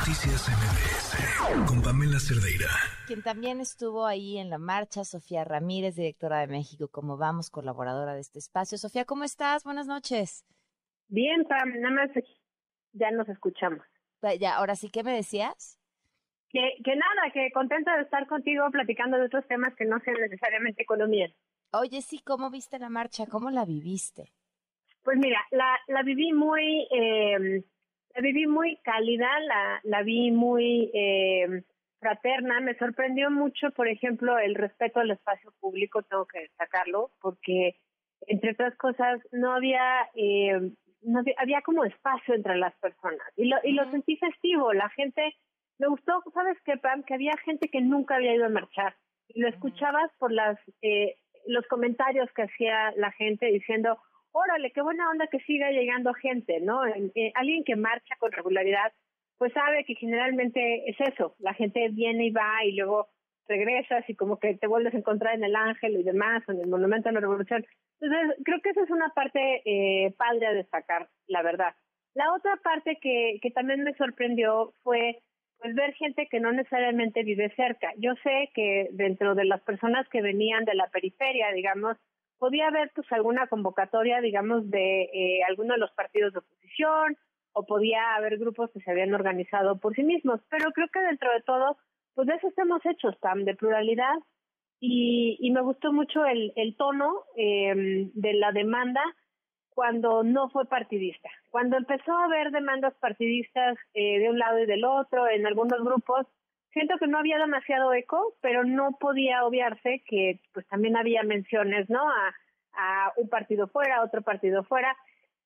Noticias MBS con Pamela Cerdeira. Quien también estuvo ahí en la marcha, Sofía Ramírez, directora de México, como vamos, colaboradora de este espacio. Sofía, ¿cómo estás? Buenas noches. Bien, Pam, nada más ya nos escuchamos. Ya, ahora sí, ¿qué me decías? Que, que nada, que contenta de estar contigo platicando de otros temas que no sean necesariamente economía. Oye, sí, ¿cómo viste la marcha? ¿Cómo la viviste? Pues mira, la, la viví muy, eh, la viví muy cálida, la, la vi muy eh, fraterna. Me sorprendió mucho, por ejemplo, el respeto al espacio público, tengo que destacarlo, porque entre otras cosas no había, eh, no había, como espacio entre las personas y lo, y lo sentí festivo. La gente, me gustó, ¿sabes qué, Pam? Que había gente que nunca había ido a marchar y lo escuchabas por las eh, los comentarios que hacía la gente diciendo órale, qué buena onda que siga llegando gente, ¿no? Eh, alguien que marcha con regularidad, pues sabe que generalmente es eso, la gente viene y va y luego regresas y como que te vuelves a encontrar en el Ángel y demás, en el Monumento a la Revolución. Entonces, creo que esa es una parte eh, padre a destacar, la verdad. La otra parte que, que también me sorprendió fue pues ver gente que no necesariamente vive cerca. Yo sé que dentro de las personas que venían de la periferia, digamos, podía haber pues alguna convocatoria, digamos, de eh, alguno de los partidos de oposición o podía haber grupos que se habían organizado por sí mismos, pero creo que dentro de todo, pues de eso estamos hechos, Tam, de pluralidad y, y me gustó mucho el, tono eh, de la demanda cuando no fue partidista. Cuando empezó a haber demandas partidistas eh, de un lado y del otro en algunos grupos, siento que no había demasiado eco, pero no podía obviarse que pues también había menciones, ¿no? A, un partido fuera, otro partido fuera,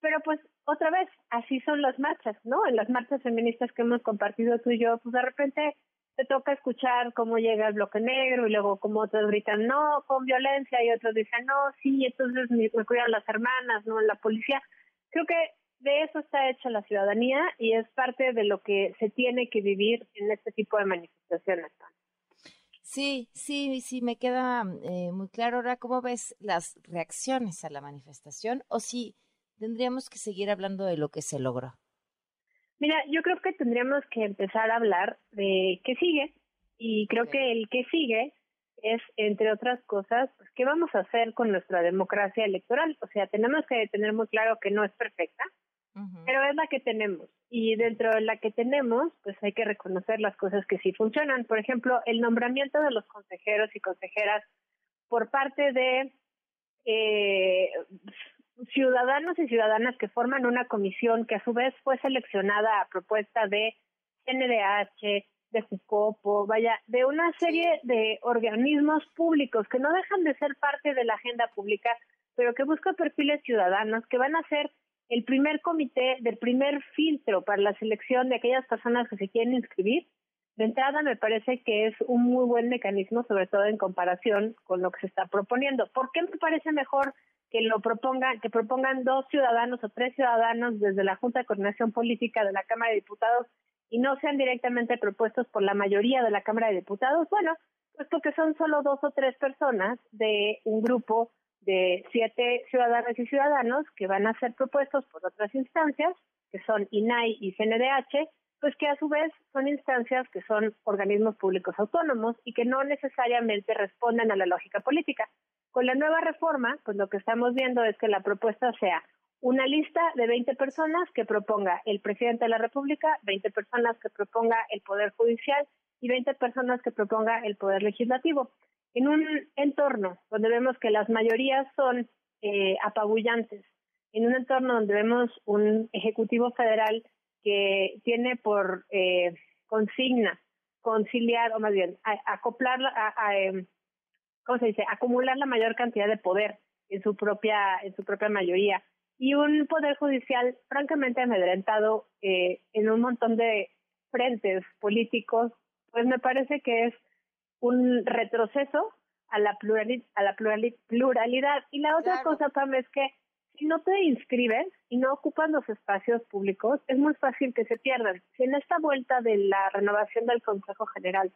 pero pues otra vez, así son las marchas, ¿no? En las marchas feministas que hemos compartido tú y yo, pues de repente te toca escuchar cómo llega el bloque negro y luego como otros gritan no con violencia y otros dicen no, sí, entonces me, me cuidan las hermanas, no la policía. Creo que de eso está hecha la ciudadanía y es parte de lo que se tiene que vivir en este tipo de manifestaciones. Sí, sí, sí, me queda eh, muy claro ahora cómo ves las reacciones a la manifestación o si tendríamos que seguir hablando de lo que se logró. Mira, yo creo que tendríamos que empezar a hablar de qué sigue y creo que el que sigue es, entre otras cosas, pues, qué vamos a hacer con nuestra democracia electoral. O sea, tenemos que tener muy claro que no es perfecta, pero es la que tenemos. Y dentro de la que tenemos, pues hay que reconocer las cosas que sí funcionan. Por ejemplo, el nombramiento de los consejeros y consejeras por parte de eh, ciudadanos y ciudadanas que forman una comisión que a su vez fue seleccionada a propuesta de NDH, de Jucopo, vaya, de una serie de organismos públicos que no dejan de ser parte de la agenda pública, pero que buscan perfiles ciudadanos que van a ser el primer comité del primer filtro para la selección de aquellas personas que se quieren inscribir, de entrada me parece que es un muy buen mecanismo, sobre todo en comparación con lo que se está proponiendo. ¿Por qué me parece mejor que lo propongan, que propongan dos ciudadanos o tres ciudadanos desde la Junta de Coordinación Política de la Cámara de Diputados y no sean directamente propuestos por la mayoría de la Cámara de Diputados? Bueno, pues porque son solo dos o tres personas de un grupo de siete ciudadanas y ciudadanos que van a ser propuestos por otras instancias, que son INAI y CNDH, pues que a su vez son instancias que son organismos públicos autónomos y que no necesariamente responden a la lógica política. Con la nueva reforma, pues lo que estamos viendo es que la propuesta sea una lista de 20 personas que proponga el presidente de la República, 20 personas que proponga el Poder Judicial y 20 personas que proponga el Poder Legislativo en un entorno donde vemos que las mayorías son eh, apabullantes, en un entorno donde vemos un Ejecutivo Federal que tiene por eh, consigna conciliar, o más bien, acoplar, a, em, ¿cómo se dice?, acumular la mayor cantidad de poder en su propia, en su propia mayoría. Y un poder judicial francamente amedrentado eh, en un montón de frentes políticos, pues me parece que es un retroceso a la pluralidad, a la pluralidad. Y la otra cosa, Pam, es que si no te inscribes y no ocupan los espacios públicos, es muy fácil que se pierdan. Si en esta vuelta de la renovación del Consejo General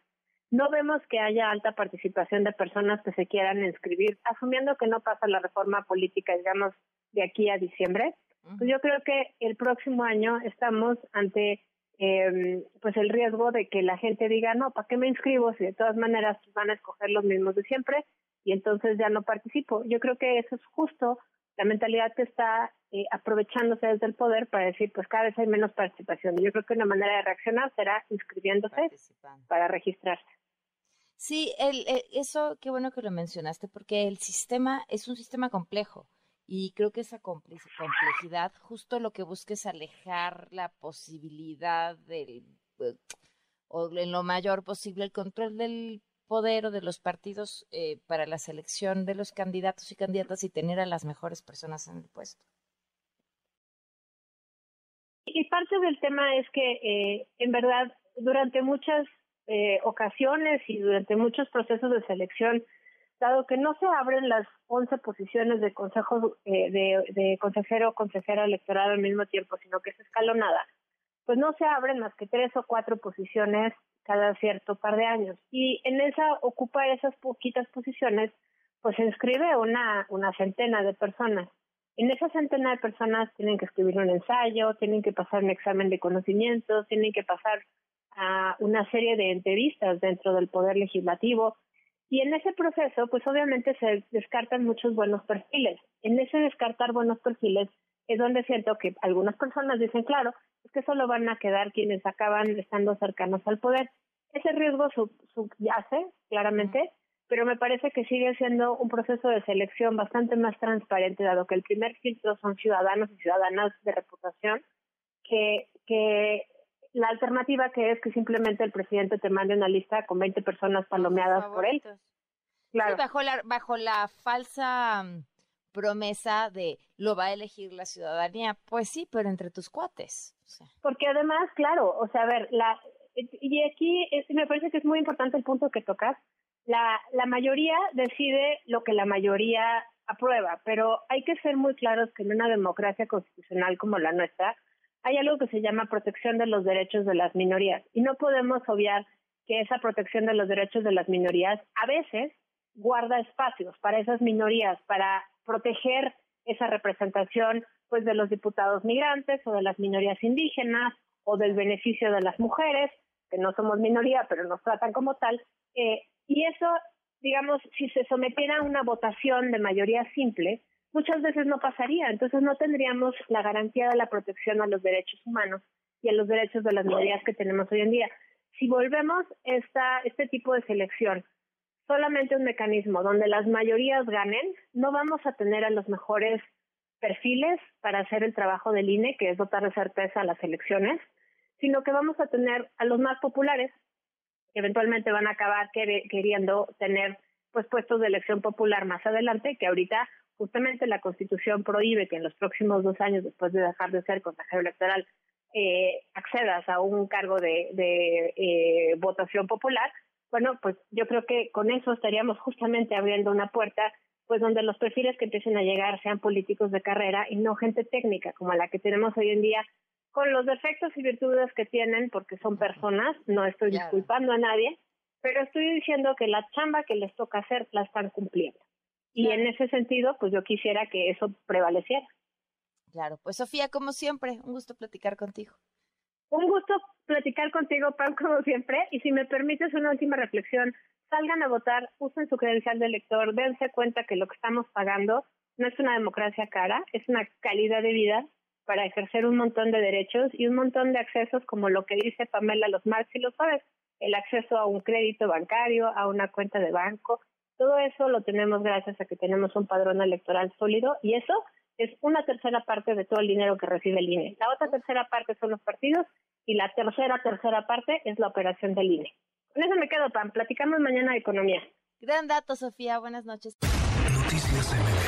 no vemos que haya alta participación de personas que se quieran inscribir, asumiendo que no pasa la reforma política, digamos, de aquí a diciembre, pues yo creo que el próximo año estamos ante eh, pues el riesgo de que la gente diga, no, ¿para qué me inscribo si de todas maneras van a escoger los mismos de siempre y entonces ya no participo? Yo creo que eso es justo la mentalidad que está eh, aprovechándose desde el poder para decir, pues cada vez hay menos participación. Y yo creo que una manera de reaccionar será inscribiéndose para registrarse. Sí, el, eso, qué bueno que lo mencionaste, porque el sistema es un sistema complejo y creo que esa complejidad justo lo que busca es alejar la posibilidad del, eh, o en lo mayor posible, el control del poder o de los partidos eh, para la selección de los candidatos y candidatas y tener a las mejores personas en el puesto. Y parte del tema es que, eh, en verdad, durante muchas eh, ocasiones y durante muchos procesos de selección, dado que no se abren las 11 posiciones de consejo eh, de, consejero o consejera electoral al mismo tiempo, sino que es escalonada, pues no se abren más que tres o cuatro posiciones cada cierto par de años. Y en esa, ocupar esas poquitas posiciones, pues se inscribe una centena de personas. En esa centena de personas tienen que escribir un ensayo, tienen que pasar un examen de conocimientos, tienen que pasar una serie de entrevistas dentro del Poder Legislativo. Y en ese proceso, pues obviamente se descartan muchos buenos perfiles. En ese descartar buenos perfiles es donde siento que algunas personas dicen, claro, es que solo van a quedar quienes acaban estando cercanos al poder. Ese riesgo subyace, claramente, pero me parece que sigue siendo un proceso de selección bastante más transparente, dado que el primer filtro son ciudadanos y ciudadanas de reputación, que, que la alternativa que es que simplemente el presidente te mande una lista con 20 personas palomeadas por él. Claro. bajo la bajo la falsa mm, promesa de lo va a elegir la ciudadanía, pues sí, pero entre tus cuates. Porque además, claro, o sea, a ver, la y aquí me parece que es muy importante el punto que tocas. La, la mayoría decide lo que la mayoría aprueba, pero hay que ser muy claros que en una democracia constitucional como la nuestra, hay algo que se llama protección de los derechos de las minorías y no podemos obviar que esa protección de los derechos de las minorías a veces guarda espacios para esas minorías, para proteger esa representación pues de los diputados migrantes o de las minorías indígenas o del beneficio de las mujeres, que no somos minoría, pero nos tratan como tal. Eh, y eso, digamos, si se sometiera a una votación de mayoría simple, muchas veces no pasaría. Entonces no tendríamos la garantía de la protección a los derechos humanos y a los derechos de las minorías que tenemos hoy en día. Si volvemos esta, este tipo de selección solamente un mecanismo donde las mayorías ganen, no vamos a tener a los mejores perfiles para hacer el trabajo del INE, que es dotar de certeza a las elecciones, sino que vamos a tener a los más populares, eventualmente van a acabar queriendo tener pues puestos de elección popular más adelante, que ahorita justamente la Constitución prohíbe que en los próximos dos años, después de dejar de ser consejero electoral, eh, accedas a un cargo de, eh, votación popular, bueno, pues yo creo que con eso estaríamos justamente abriendo una puerta, pues donde los perfiles que empiecen a llegar sean políticos de carrera y no gente técnica como la que tenemos hoy en día, con los defectos y virtudes que tienen, porque son personas, no estoy disculpando a nadie, pero estoy diciendo que la chamba que les toca hacer la están cumpliendo. Y en ese sentido, pues yo quisiera que eso prevaleciera. Claro, pues Sofía, como siempre, un gusto platicar contigo. Un gusto platicar contigo, Pam, como siempre. Y si me permites una última reflexión, salgan a votar, usen su credencial de elector, dense cuenta que lo que estamos pagando no es una democracia cara, es una calidad de vida para ejercer un montón de derechos y un montón de accesos, como lo que dice Pamela Los Marx y lo sabes, el acceso a un crédito bancario, a una cuenta de banco, todo eso lo tenemos gracias a que tenemos un padrón electoral sólido y eso es una tercera parte de todo el dinero que recibe el INE. La otra tercera parte son los partidos y la tercera tercera parte es la operación del INE. Con eso me quedo, Pam. Platicamos mañana de economía. Gran dato, Sofía. Buenas noches. Noticias MBS